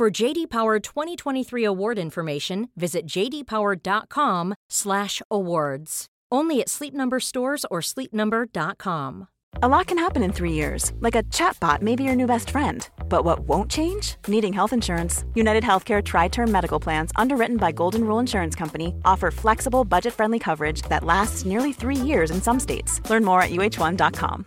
For JD Power 2023 award information, visit jdpower.com/awards. Only at Sleep Number stores or sleepnumber.com. A lot can happen in three years, like a chatbot may be your new best friend. But what won't change? Needing health insurance. United Healthcare Tri Term Medical Plans, underwritten by Golden Rule Insurance Company, offer flexible, budget friendly coverage that lasts nearly three years in some states. Learn more at uh1.com.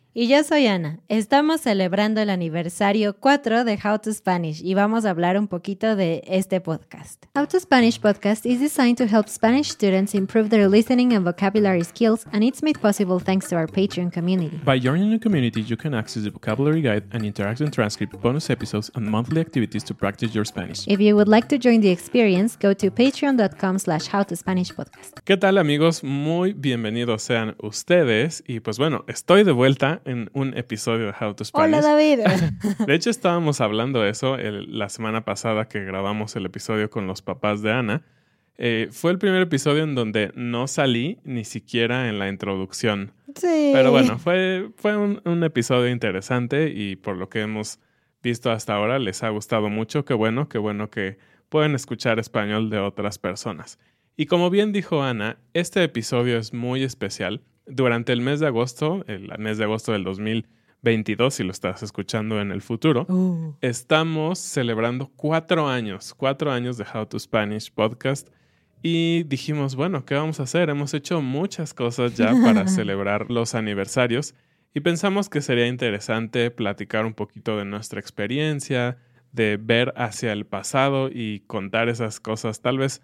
Y yo soy Ana. Estamos celebrando el aniversario 4 de How to Spanish y vamos a hablar un poquito de este podcast. How to Spanish podcast is designed to help Spanish students improve their listening and vocabulary skills, and it's made possible thanks to our Patreon community. By joining the community, you can access the vocabulary guide and interactive transcript, bonus episodes, and monthly activities to practice your Spanish. If you would like to join the experience, go to patreon.com slash howtospanishpodcast. ¿Qué tal amigos? Muy bienvenidos sean ustedes. Y pues bueno, estoy de vuelta en un episodio de How to Spanish. Hola David. De hecho, estábamos hablando de eso el- la semana pasada que grabamos el episodio con los papás de Ana. Eh, fue el primer episodio en donde no salí ni siquiera en la introducción. sí. Pero bueno, fue, fue un, un episodio interesante y por lo que hemos visto hasta ahora les ha gustado mucho. Qué bueno, qué bueno que pueden escuchar español de otras personas. Y como bien dijo Ana, este episodio es muy especial. Durante el mes de agosto, el mes de agosto del 2022, si lo estás escuchando en el futuro, Uh, estamos celebrando cuatro años, cuatro años de How to Spanish podcast. Y dijimos, bueno, ¿qué vamos a hacer? Hemos hecho muchas cosas ya para celebrar los aniversarios y pensamos que sería interesante platicar un poquito de nuestra experiencia, de ver hacia el pasado y contar esas cosas tal vez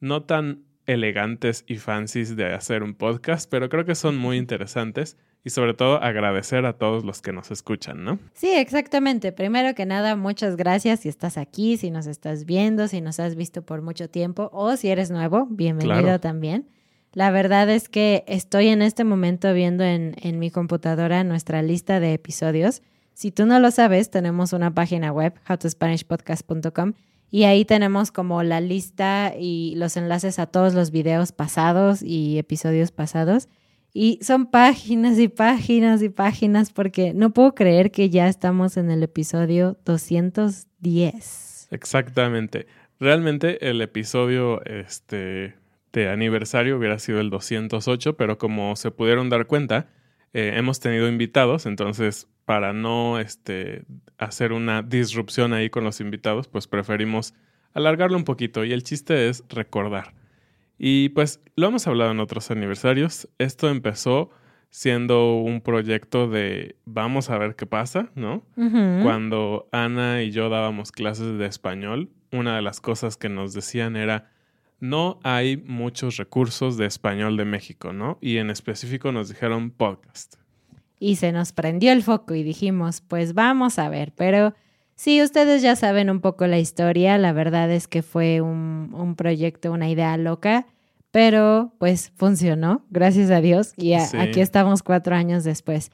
no tan elegantes y fancies de hacer un podcast, pero creo que son muy interesantes y sobre todo agradecer a todos los que nos escuchan, ¿no? Sí, exactamente. Primero que nada, muchas gracias si estás aquí, si nos estás viendo, si nos has visto por mucho tiempo o si eres nuevo, bienvenido Claro. también. La verdad es que estoy en este momento viendo en, en mi computadora nuestra lista de episodios. Si tú no lo sabes, tenemos una página web, howtospanishpodcast.com, y ahí tenemos como la lista y los enlaces a todos los videos pasados y episodios pasados. Y son páginas y páginas y páginas porque no puedo creer que ya estamos en el episodio 210. Exactamente. Realmente el episodio este, de aniversario hubiera sido el 208, pero como se pudieron dar cuenta, eh, hemos tenido invitados, entonces para no este, hacer una disrupción ahí con los invitados, pues preferimos alargarlo un poquito y el chiste es recordar. Y pues lo hemos hablado en otros aniversarios, esto empezó siendo un proyecto de vamos a ver qué pasa, ¿no? Cuando Ana y yo dábamos clases de español, una de las cosas que nos decían era, no hay muchos recursos de español de México, ¿no? Y en específico nos dijeron podcast. Y se nos prendió el foco y dijimos, pues vamos a ver, pero sí, ustedes ya saben un poco la historia, la verdad es que fue un, un proyecto, una idea loca, pero pues funcionó, gracias a Dios, y aquí estamos cuatro años después.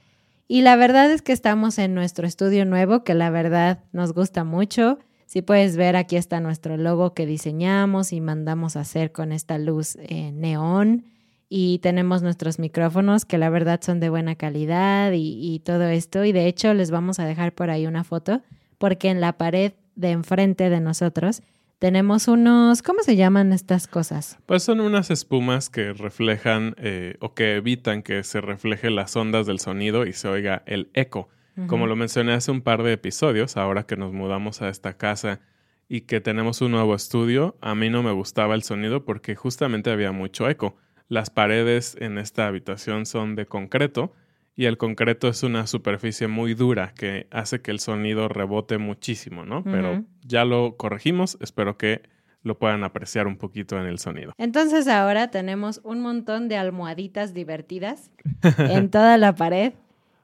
Y la verdad es que estamos en nuestro estudio nuevo, que la verdad nos gusta mucho. Si puedes ver, aquí está nuestro logo que diseñamos y mandamos a hacer con esta luz eh, neón. Y tenemos nuestros micrófonos que la verdad son de buena calidad y, y todo esto. Y de hecho les vamos a dejar por ahí una foto porque en la pared de enfrente de nosotros tenemos unos, ¿cómo se llaman estas cosas? Pues son unas espumas que reflejan eh, o que evitan que se refleje las ondas del sonido y se oiga el eco. Como lo mencioné hace un par de episodios, ahora que nos mudamos a esta casa y que tenemos un nuevo estudio, a mí no me gustaba el sonido porque justamente había mucho eco. Las paredes en esta habitación son de concreto y el concreto es una superficie muy dura que hace que el sonido rebote muchísimo, ¿no? Pero ya lo corregimos, espero que lo puedan apreciar un poquito en el sonido. Entonces ahora tenemos un montón de almohaditas divertidas en toda la pared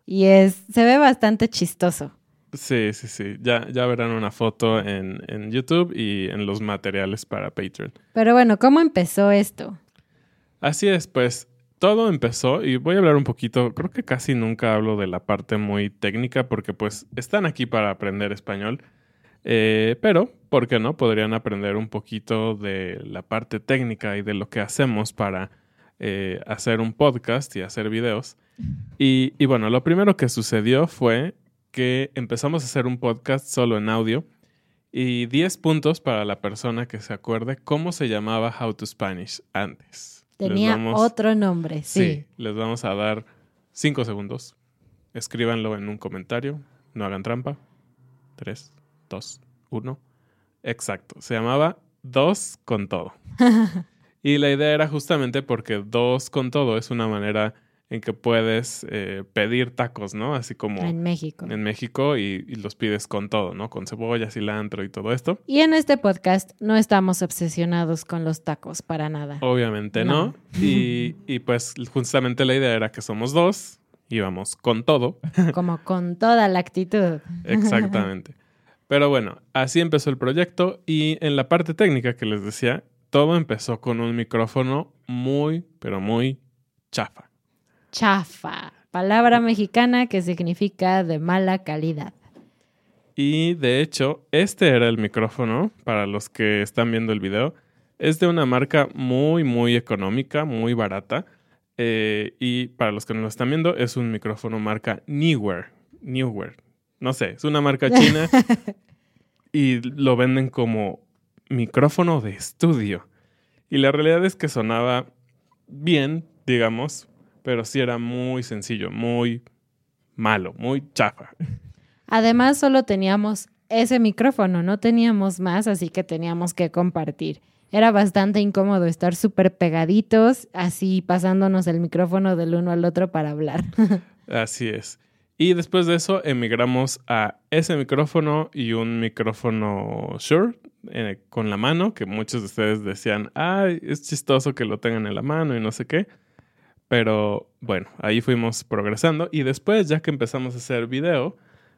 y es se ve bastante chistoso. Sí, sí, sí. Ya, ya verán una foto en, en YouTube y en los materiales para Patreon. Pero bueno, ¿cómo empezó esto? Así es, pues todo empezó, y voy a hablar un poquito, creo que casi nunca hablo de la parte muy técnica porque pues están aquí para aprender español, eh, pero, ¿por qué no? Podrían aprender un poquito de la parte técnica y de lo que hacemos para eh, hacer un podcast y hacer videos. Y, y bueno, lo primero que sucedió fue que empezamos a hacer un podcast solo en audio y 10 puntos para la persona que se acuerde cómo se llamaba How to Spanish antes. Tenía otro nombre, sí. Sí, les vamos a dar cinco segundos. Escríbanlo en un comentario. No hagan trampa. Tres, dos, uno. Exacto. Se llamaba Dos con todo. y la idea era justamente porque dos con todo es una manera en que puedes eh, pedir tacos, ¿no? Así como... En México. En México y, los pides con todo, ¿no? Con cebolla, cilantro y todo esto. Y en este podcast no estamos obsesionados con los tacos para nada. Obviamente no. Y, y pues justamente la idea era que somos dos, íbamos con todo. Como con toda la actitud. Exactamente. Pero bueno, así empezó el proyecto y en la parte técnica que les decía, todo empezó con un micrófono muy, pero muy chafa chafa, palabra mexicana que significa de mala calidad. Y de hecho, este era el micrófono, para los que están viendo el video. Es de una marca muy, muy económica, muy barata. Eh, y para los que no lo están viendo, es un micrófono marca Newer. Newer. No sé, es una marca china. y lo venden como micrófono de estudio. Y la realidad es que sonaba bien, digamos, pero sí era muy sencillo, muy malo, muy chafa. Además, solo teníamos ese micrófono, no teníamos más, así que teníamos que compartir. Era bastante incómodo estar súper pegaditos, así pasándonos el micrófono del uno al otro para hablar. así es. Y después de eso emigramos a ese micrófono y un micrófono Shure eh, con la mano, que muchos de ustedes decían, ay, es chistoso que lo tengan en la mano y no sé qué. Pero bueno, ahí fuimos progresando y después ya que empezamos a hacer video,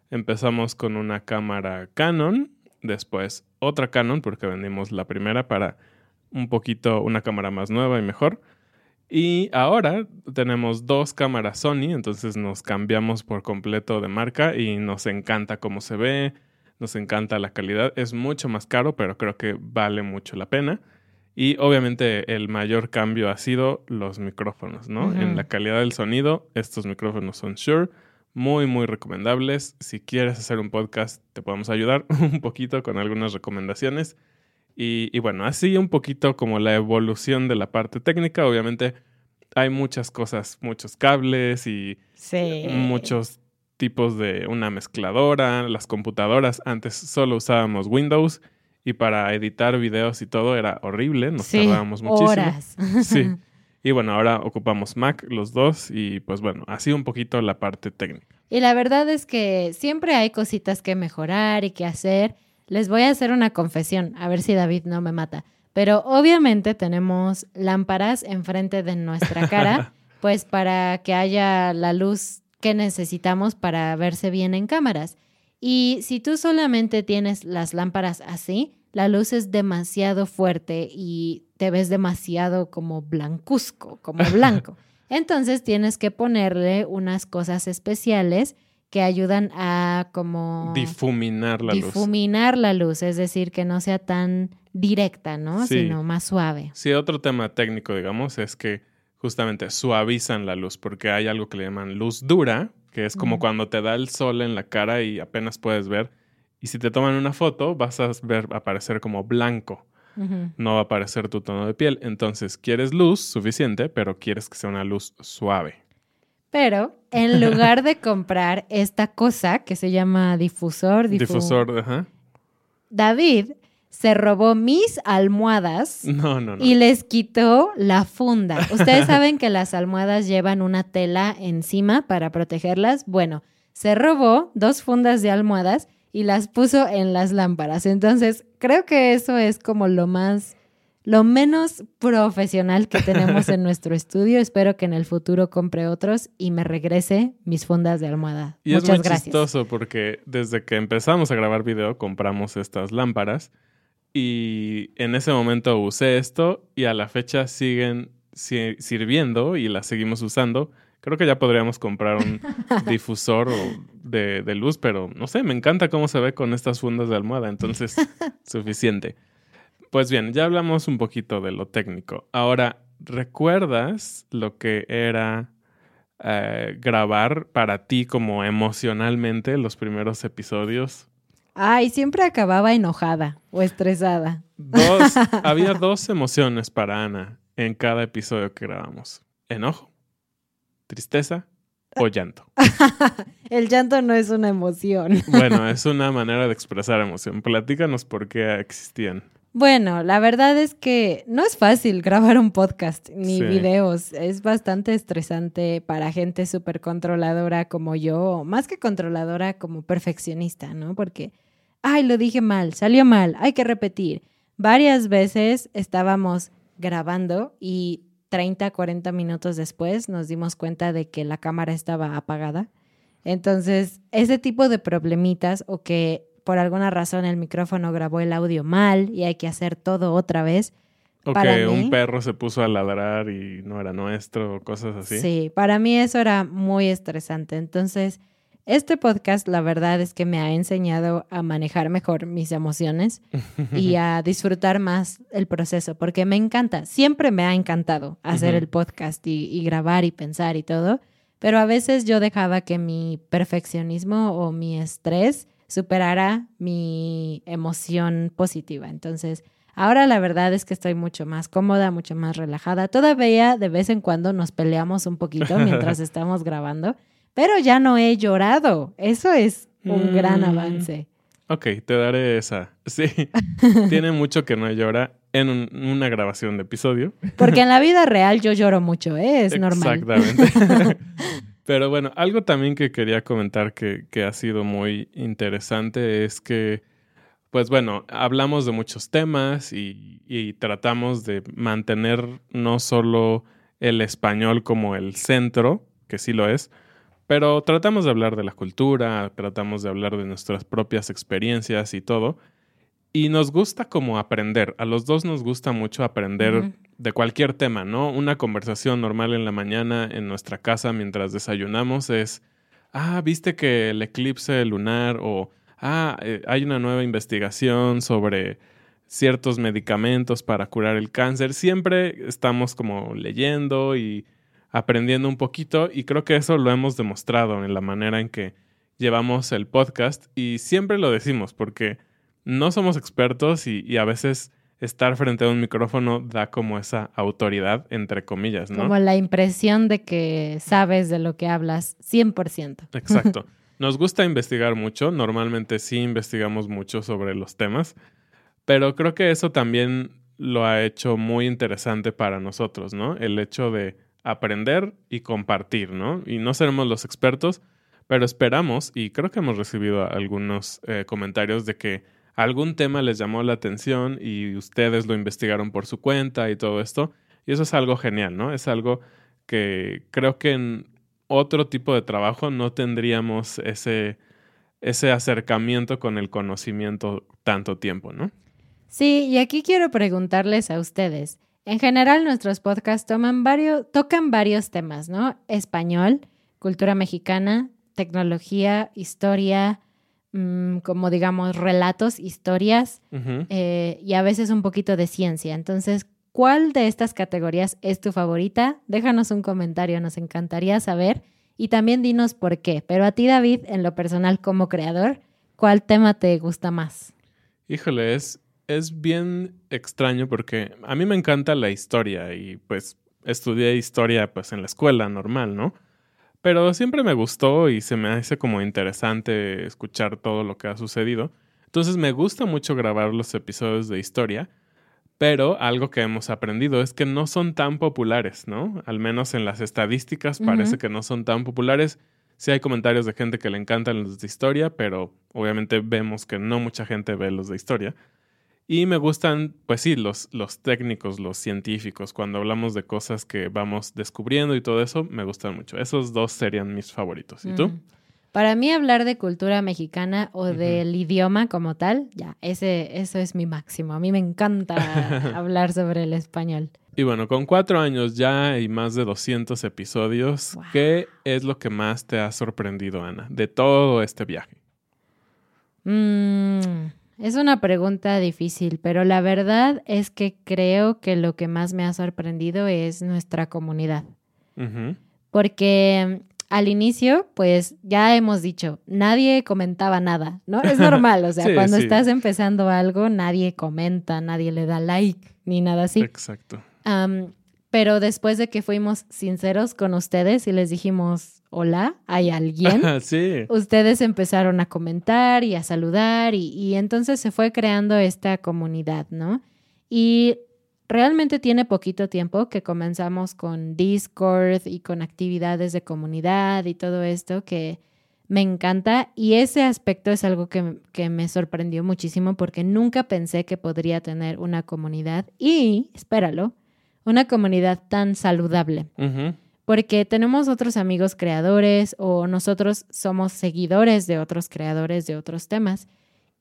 empezamos con una cámara Canon, después otra Canon porque vendimos la primera para un poquito una cámara más nueva y mejor. Y ahora tenemos dos cámaras Sony, entonces nos cambiamos por completo de marca y nos encanta cómo se ve, nos encanta la calidad. Es mucho más caro, pero creo que vale mucho la pena. Y obviamente el mayor cambio ha sido los micrófonos, ¿no? En la calidad del sonido, estos micrófonos son Shure, muy, muy recomendables. Si quieres hacer un podcast, te podemos ayudar un poquito con algunas recomendaciones. Y, y, bueno, así un poquito como la evolución de la parte técnica. Obviamente hay muchas cosas, muchos cables y muchos tipos de una mezcladora. Las computadoras, antes solo usábamos Windows y para editar videos y todo era horrible, nos tardábamos muchísimo. Horas. Sí. Y bueno, ahora ocupamos Mac los dos y pues bueno, así un poquito la parte técnica. Y la verdad es que siempre hay cositas que mejorar y que hacer. Les voy a hacer una confesión, a ver si David no me mata. Pero obviamente tenemos lámparas enfrente de nuestra cara, pues para que haya la luz que necesitamos para verse bien en cámaras. Y si tú solamente tienes las lámparas así, la luz es demasiado fuerte y te ves demasiado como blancuzco, como blanco. Entonces tienes que ponerle unas cosas especiales que ayudan a como difuminar la luz. difuminar la luz, es decir, que no sea tan directa, ¿no? Sí. Sino más suave. Sí, otro tema técnico, digamos, es que justamente suavizan la luz, porque hay algo que le llaman luz dura, que es como cuando te da el sol en la cara y apenas puedes ver. Y si te toman una foto, vas a ver aparecer como blanco, no va a aparecer tu tono de piel. Entonces, quieres luz suficiente, pero quieres que sea una luz suave. Pero en lugar de comprar esta cosa que se llama difusor, difu- Difusor, ajá. David se robó mis almohadas No, no, no. y les quitó la funda. Ustedes saben que las almohadas llevan una tela encima para protegerlas. Bueno, se robó dos fundas de almohadas y las puso en las lámparas. Entonces, creo que eso es como lo más, lo menos profesional que tenemos en nuestro estudio. Espero que en el futuro compre otros y me regrese mis fundas de almohada. Y es muy gracias. chistoso porque desde que empezamos a grabar video compramos estas lámparas y en ese momento usé esto y a la fecha siguen si- sirviendo y las seguimos usando. Creo que ya podríamos comprar un difusor o de, de luz, pero no sé, me encanta cómo se ve con estas fundas de almohada, entonces suficiente. Pues bien, ya hablamos un poquito de lo técnico. Ahora, ¿recuerdas lo que era eh, grabar para ti como emocionalmente los primeros episodios? Ay, siempre acababa enojada o estresada. Dos, había dos emociones para Ana en cada episodio que grabamos. Enojo, tristeza o llanto. El llanto no es una emoción. Bueno, es una manera de expresar emoción. Platícanos por qué existían. Bueno, la verdad es que no es fácil grabar un podcast ni Sí. videos. Es bastante estresante para gente súper controladora como yo, más que controladora, como perfeccionista, ¿no? Porque, ay, lo dije mal, salió mal, hay que repetir. Varias veces estábamos grabando y 30, 40 minutos después nos dimos cuenta de que la cámara estaba apagada. Entonces, ese tipo de problemitas o que por alguna razón el micrófono grabó el audio mal y hay que hacer todo otra vez. O Para que mí- un perro se puso a ladrar y no era nuestro, cosas así. Sí, para mí eso era muy estresante. Entonces, este podcast la verdad es que me ha enseñado a manejar mejor mis emociones y a disfrutar más el proceso, porque me encanta, siempre me ha encantado hacer el podcast y, y grabar y pensar y todo, pero a veces yo dejaba que mi perfeccionismo o mi estrés superara mi emoción positiva. Entonces, ahora la verdad es que estoy mucho más cómoda, mucho más relajada. Todavía de vez en cuando nos peleamos un poquito mientras estamos grabando, pero ya no he llorado. Eso es un gran Mm. avance. Ok, te daré esa. Sí, tiene mucho que no llora en un- una grabación de episodio. Porque en la vida real yo lloro mucho, ¿eh? es normal. Exactamente. Pero bueno, algo también que quería comentar que, que ha sido muy interesante es que, pues bueno, hablamos de muchos temas y, y tratamos de mantener no solo el español como el centro, que sí lo es, pero tratamos de hablar de la cultura, tratamos de hablar de nuestras propias experiencias y todo. Y nos gusta como aprender. A los dos nos gusta mucho aprender de cualquier tema, ¿no? Una conversación normal en la mañana en nuestra casa mientras desayunamos es, ah, viste que el eclipse lunar o, ah, eh, hay una nueva investigación sobre ciertos medicamentos para curar el cáncer. Siempre estamos como leyendo y aprendiendo un poquito y creo que eso lo hemos demostrado en la manera en que llevamos el podcast y siempre lo decimos porque no somos expertos y, y a veces estar frente a un micrófono da como esa autoridad, entre comillas, ¿no? Como la impresión de que sabes de lo que hablas 100%. Exacto. Nos gusta investigar mucho, normalmente sí investigamos mucho sobre los temas, pero creo que eso también lo ha hecho muy interesante para nosotros, ¿no? El hecho de aprender y compartir, ¿no? Y no seremos los expertos, pero esperamos, y creo que hemos recibido algunos eh, comentarios de que algún tema les llamó la atención y ustedes lo investigaron por su cuenta y todo esto. Y eso es algo genial, ¿no? Es algo que creo que en otro tipo de trabajo no tendríamos ese, ese acercamiento con el conocimiento tanto tiempo, ¿no? Sí, y aquí quiero preguntarles a ustedes, En general, nuestros podcasts toman tocan varios temas, ¿no? Español, cultura mexicana, tecnología, historia, mm, como digamos, relatos, historias eh, y a veces un poquito de ciencia. Entonces, ¿cuál de estas categorías es tu favorita? Déjanos un comentario, nos encantaría saber. Y también dinos por qué. Pero a ti, David, en lo personal como creador, ¿cuál tema te gusta más? Híjole, es, es bien extraño porque a mí me encanta la historia y pues estudié historia pues en la escuela normal, ¿no? Pero siempre me gustó y se me hace como interesante escuchar todo lo que ha sucedido. Entonces me gusta mucho grabar los episodios de historia, pero algo que hemos aprendido es que no son tan populares, ¿no? Al menos en las estadísticas parece que no son tan populares. Sí hay comentarios de gente que le encantan los de historia, pero obviamente vemos que no mucha gente ve los de historia. Y me gustan, pues sí, los, los técnicos, los científicos. Cuando hablamos de cosas que vamos descubriendo y todo eso, me gustan mucho. Esos dos serían mis favoritos. ¿Y tú? Mm. Para mí hablar de cultura mexicana o del idioma como tal, ya, ese, eso es mi máximo. A mí me encanta hablar sobre el español. Y bueno, con cuatro años ya y más de 200 episodios, Wow. ¿qué es lo que más te ha sorprendido, Ana, de todo este viaje? Mm, es una pregunta difícil, pero la verdad es que creo que lo que más me ha sorprendido es nuestra comunidad. Porque mm, al inicio, pues ya hemos dicho, nadie comentaba nada, ¿no? Es normal, o sea, Sí, cuando sí. estás empezando algo, nadie comenta, nadie le da like, ni nada así. Exacto. Pero después de que fuimos sinceros con ustedes y les dijimos, hola, ¿hay alguien? Sí. ustedes empezaron a comentar y a saludar y, y entonces se fue creando esta comunidad, ¿no? Y realmente tiene poquito tiempo que comenzamos con Discord y con actividades de comunidad y todo esto que me encanta y ese aspecto es algo que, que me sorprendió muchísimo porque nunca pensé que podría tener una comunidad y, espéralo, una comunidad tan saludable. Porque tenemos otros amigos creadores o nosotros somos seguidores de otros creadores de otros temas.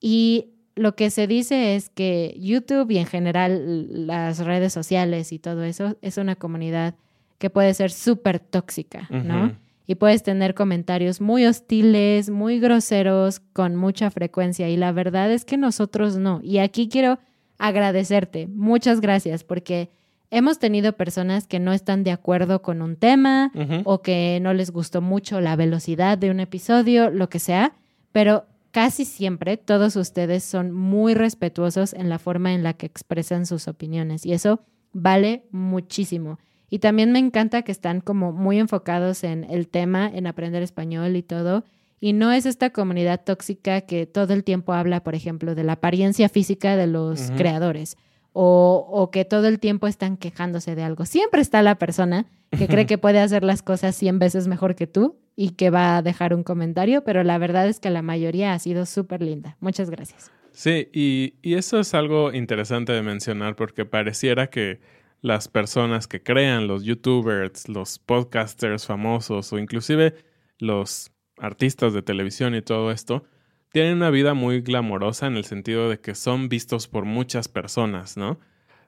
Y lo que se dice es que YouTube y en general las redes sociales y todo eso es una comunidad que puede ser súper tóxica, ¿no? Y puedes tener comentarios muy hostiles, muy groseros, con mucha frecuencia. Y la verdad es que nosotros no. Y aquí quiero agradecerte. Muchas gracias porque hemos tenido personas que no están de acuerdo con un tema o que no les gustó mucho la velocidad de un episodio, lo que sea, pero casi siempre todos ustedes son muy respetuosos en la forma en la que expresan sus opiniones y eso vale muchísimo. Y también me encanta que están como muy enfocados en el tema, en aprender español y todo. Y no es esta comunidad tóxica que todo el tiempo habla, por ejemplo, de la apariencia física de los creadores o, o que todo el tiempo están quejándose de algo. Siempre está la persona que cree que puede hacer las cosas 100 veces mejor que tú y que va a dejar un comentario, pero la verdad es que la mayoría ha sido súper linda. Muchas gracias. Sí, y, y eso es algo interesante de mencionar porque pareciera que las personas que crean, los youtubers, los podcasters famosos o inclusive los artistas de televisión y todo esto, tienen una vida muy glamorosa en el sentido de que son vistos por muchas personas, ¿no?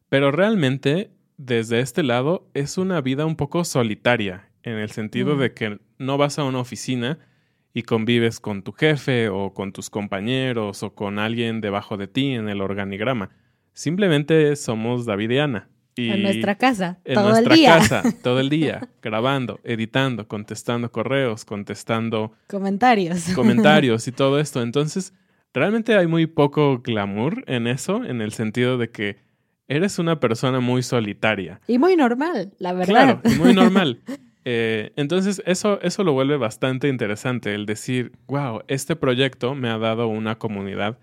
Pero realmente, desde este lado, es una vida un poco solitaria, en el sentido Mm. de que no vas a una oficina y convives con tu jefe o con tus compañeros o con alguien debajo de ti en el organigrama. Simplemente somos David y Ana. Y en nuestra casa, en todo nuestra el día. casa, todo el día, grabando, editando, contestando correos, contestando Comentarios. comentarios y todo esto. Entonces, realmente hay muy poco glamour en eso, en el sentido de que eres una persona muy solitaria. Y muy normal, la verdad. Claro, y muy normal. Eh, entonces, eso, eso lo vuelve bastante interesante, el decir, wow, este proyecto me ha dado una comunidad.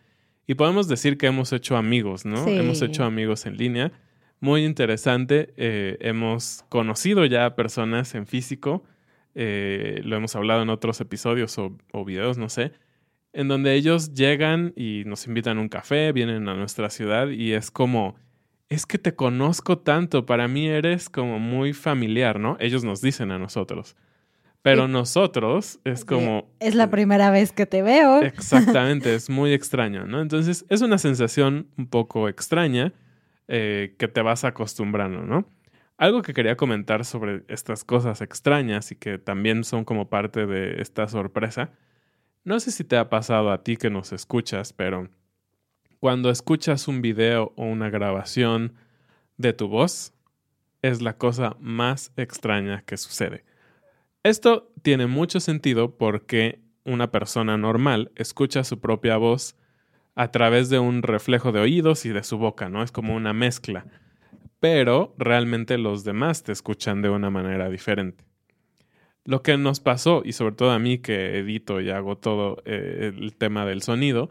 Y podemos decir que hemos hecho amigos, ¿no? Sí. Hemos hecho amigos en línea. Muy interesante. eh, hemos conocido ya a personas en físico. eh, lo hemos hablado en otros episodios o, o videos, no sé. En donde ellos llegan y nos invitan a un café, vienen a nuestra ciudad y es como, es que te conozco tanto, para mí eres como muy familiar, ¿no? Ellos nos dicen a nosotros. Pero nosotros es como... Es la primera vez que te veo. Exactamente, es muy extraño, ¿no? Entonces es una sensación un poco extraña, eh, que te vas acostumbrando, ¿no? Algo que quería comentar sobre estas cosas extrañas y que también son como parte de esta sorpresa. No sé si te ha pasado a ti que nos escuchas, pero cuando escuchas un video o una grabación de tu voz, es la cosa más extraña que sucede. Esto tiene mucho sentido porque una persona normal escucha su propia voz a través de un reflejo de oídos y de su boca, ¿no? Es como una mezcla pero realmente los demás te escuchan de una manera diferente. Lo que nos pasó, y sobre todo a mí que edito y hago todo eh, el tema del sonido,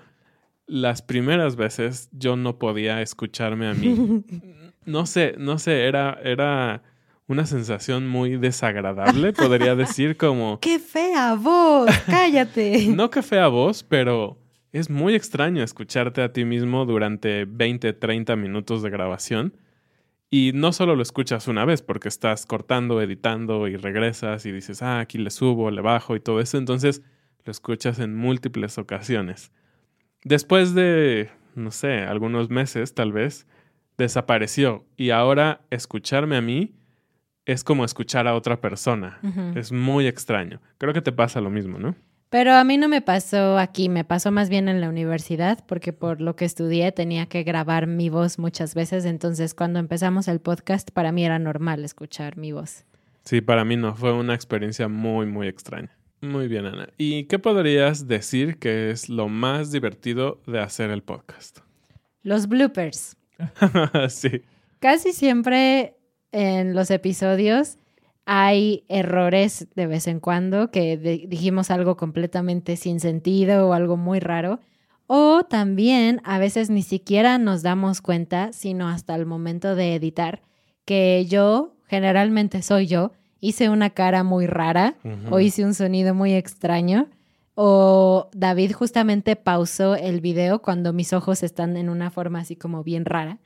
las primeras veces yo no podía escucharme a mí. No sé, no sé, era, era una sensación muy desagradable, podría decir como... ¡Qué fea voz! ¡Cállate! no qué fea voz, pero es muy extraño escucharte a ti mismo durante 20, 30 minutos de grabación y no solo lo escuchas una vez, porque estás cortando, editando y regresas y dices, ah, aquí le subo, le bajo y todo eso. Entonces lo escuchas en múltiples ocasiones. Después de, no sé, algunos meses tal vez, desapareció. Y ahora escucharme a mí es como escuchar a otra persona. Es muy extraño. Creo que te pasa lo mismo, ¿no? Pero a mí no me pasó aquí, me pasó más bien en la universidad, porque por lo que estudié tenía que grabar mi voz muchas veces, entonces cuando empezamos el podcast para mí era normal escuchar mi voz. Sí, para mí no, fue una experiencia muy, muy extraña. Muy bien, Ana. ¿Y qué podrías decir que es lo más divertido de hacer el podcast? Los bloopers. sí. Casi siempre en los episodios hay errores de vez en cuando que dijimos algo completamente sin sentido o algo muy raro. O también a veces ni siquiera nos damos cuenta, sino hasta el momento de editar, que yo, generalmente soy yo, hice una cara muy rara o hice un sonido muy extraño. O David justamente pausó el video cuando mis ojos están en una forma así como bien rara.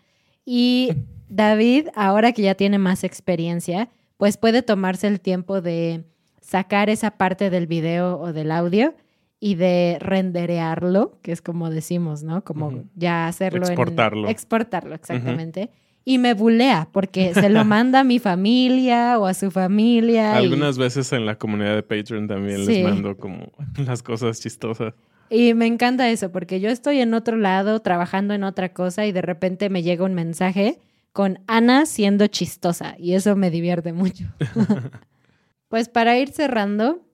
Y David, ahora que ya tiene más experiencia, pues puede tomarse el tiempo de sacar esa parte del video o del audio y de renderearlo, que es como decimos, ¿no? Como ya hacerlo exportarlo. En, exportarlo, exactamente. Y me bulea porque se lo manda a mi familia o a su familia. Algunas veces en la comunidad de Patreon también les mando como las cosas chistosas. Y me encanta eso porque yo estoy en otro lado trabajando en otra cosa y de repente me llega un mensaje con Ana siendo chistosa y eso me divierte mucho. pues para ir cerrando,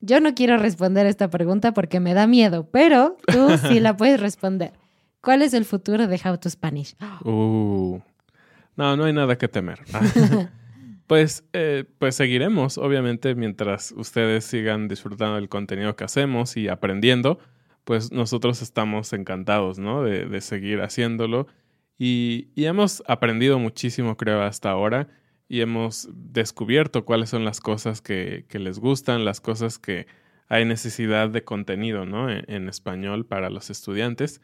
yo no quiero responder esta pregunta porque me da miedo, pero tú sí la puedes responder. ¿Cuál es el futuro de How to Spanish? Uh, no, no hay nada que temer. pues, eh, pues seguiremos, obviamente, mientras ustedes sigan disfrutando del contenido que hacemos y aprendiendo, pues nosotros estamos encantados, ¿no? De, de seguir haciéndolo y, hemos aprendido muchísimo, creo, hasta ahora. Y hemos descubierto cuáles son las cosas que, les gustan, las cosas que hay necesidad de contenido, ¿no? En, en español para los estudiantes.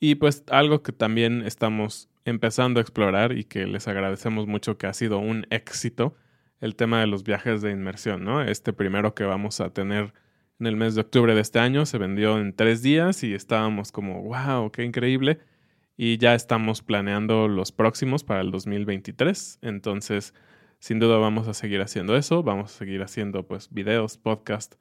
Y pues algo que también estamos empezando a explorar y que les agradecemos mucho que ha sido un éxito, el tema de los viajes de inmersión, ¿no? Este primero que vamos a tener en el mes de octubre de este año se vendió en tres días y estábamos como, wow, qué increíble y ya estamos planeando los próximos para el 2023. Entonces, sin duda vamos a seguir haciendo eso, vamos a seguir haciendo pues videos, podcast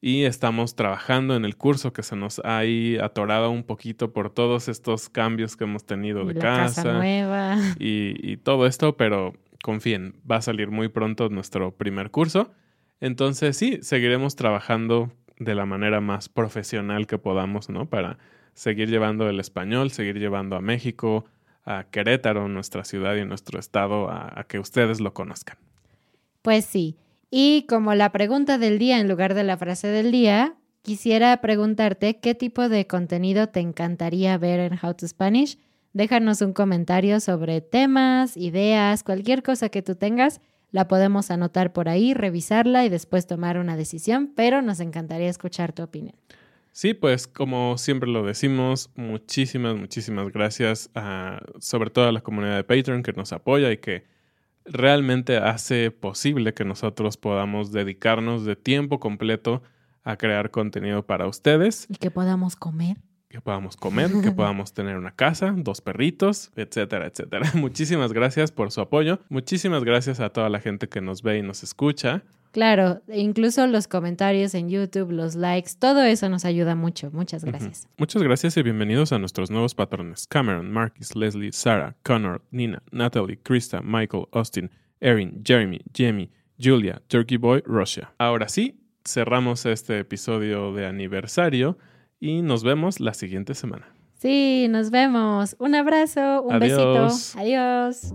y estamos trabajando en el curso que se nos ha ahí atorado un poquito por todos estos cambios que hemos tenido de casa, nueva. Y, y todo esto, pero confíen, va a salir muy pronto nuestro primer curso. Entonces sí, seguiremos trabajando de la manera más profesional que podamos, ¿no? Para seguir llevando el español, seguir llevando a México, a Querétaro, nuestra ciudad y nuestro estado, a, que ustedes lo conozcan. Pues sí. Y como la pregunta del día en lugar de la frase del día, quisiera preguntarte qué tipo de contenido te encantaría ver en How to Spanish. Déjanos un comentario sobre temas, ideas, cualquier cosa que tú tengas. La podemos anotar por ahí, revisarla y después tomar una decisión, pero nos encantaría escuchar tu opinión. Sí, pues como siempre lo decimos, muchísimas, muchísimas gracias a sobre todo a la comunidad de Patreon que nos apoya y que realmente hace posible que nosotros podamos dedicarnos de tiempo completo a crear contenido para ustedes. Y que podamos comer. Que podamos comer, que podamos tener una casa, dos perritos, etcétera, etcétera. Muchísimas gracias por su apoyo. Muchísimas gracias a toda la gente que nos ve y nos escucha. Claro, incluso los comentarios en YouTube, los likes, todo eso nos ayuda mucho. Muchas gracias. Muchas gracias y bienvenidos a nuestros nuevos patrones. Cameron, Marcus, Leslie, Sarah, Connor, Nina, Natalie, Krista, Michael, Austin, Erin, Jeremy, Jamie, Julia, Turkey Boy, Russia. Ahora sí, cerramos este episodio de aniversario y nos vemos la siguiente semana. Sí, nos vemos. Un abrazo, un Adiós. besito. Adiós.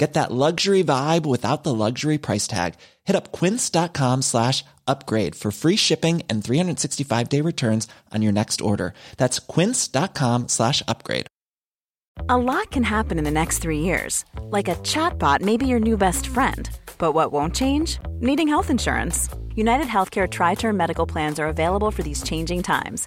Get that luxury vibe without the luxury price tag. Hit up quince.com slash upgrade for free shipping and 365 day returns on your next order. That's quince.com slash upgrade. A lot can happen in the next three years. Like a chatbot may be your new best friend. But what won't change? Needing health insurance. United Healthcare Tri Term Medical Plans are available for these changing times.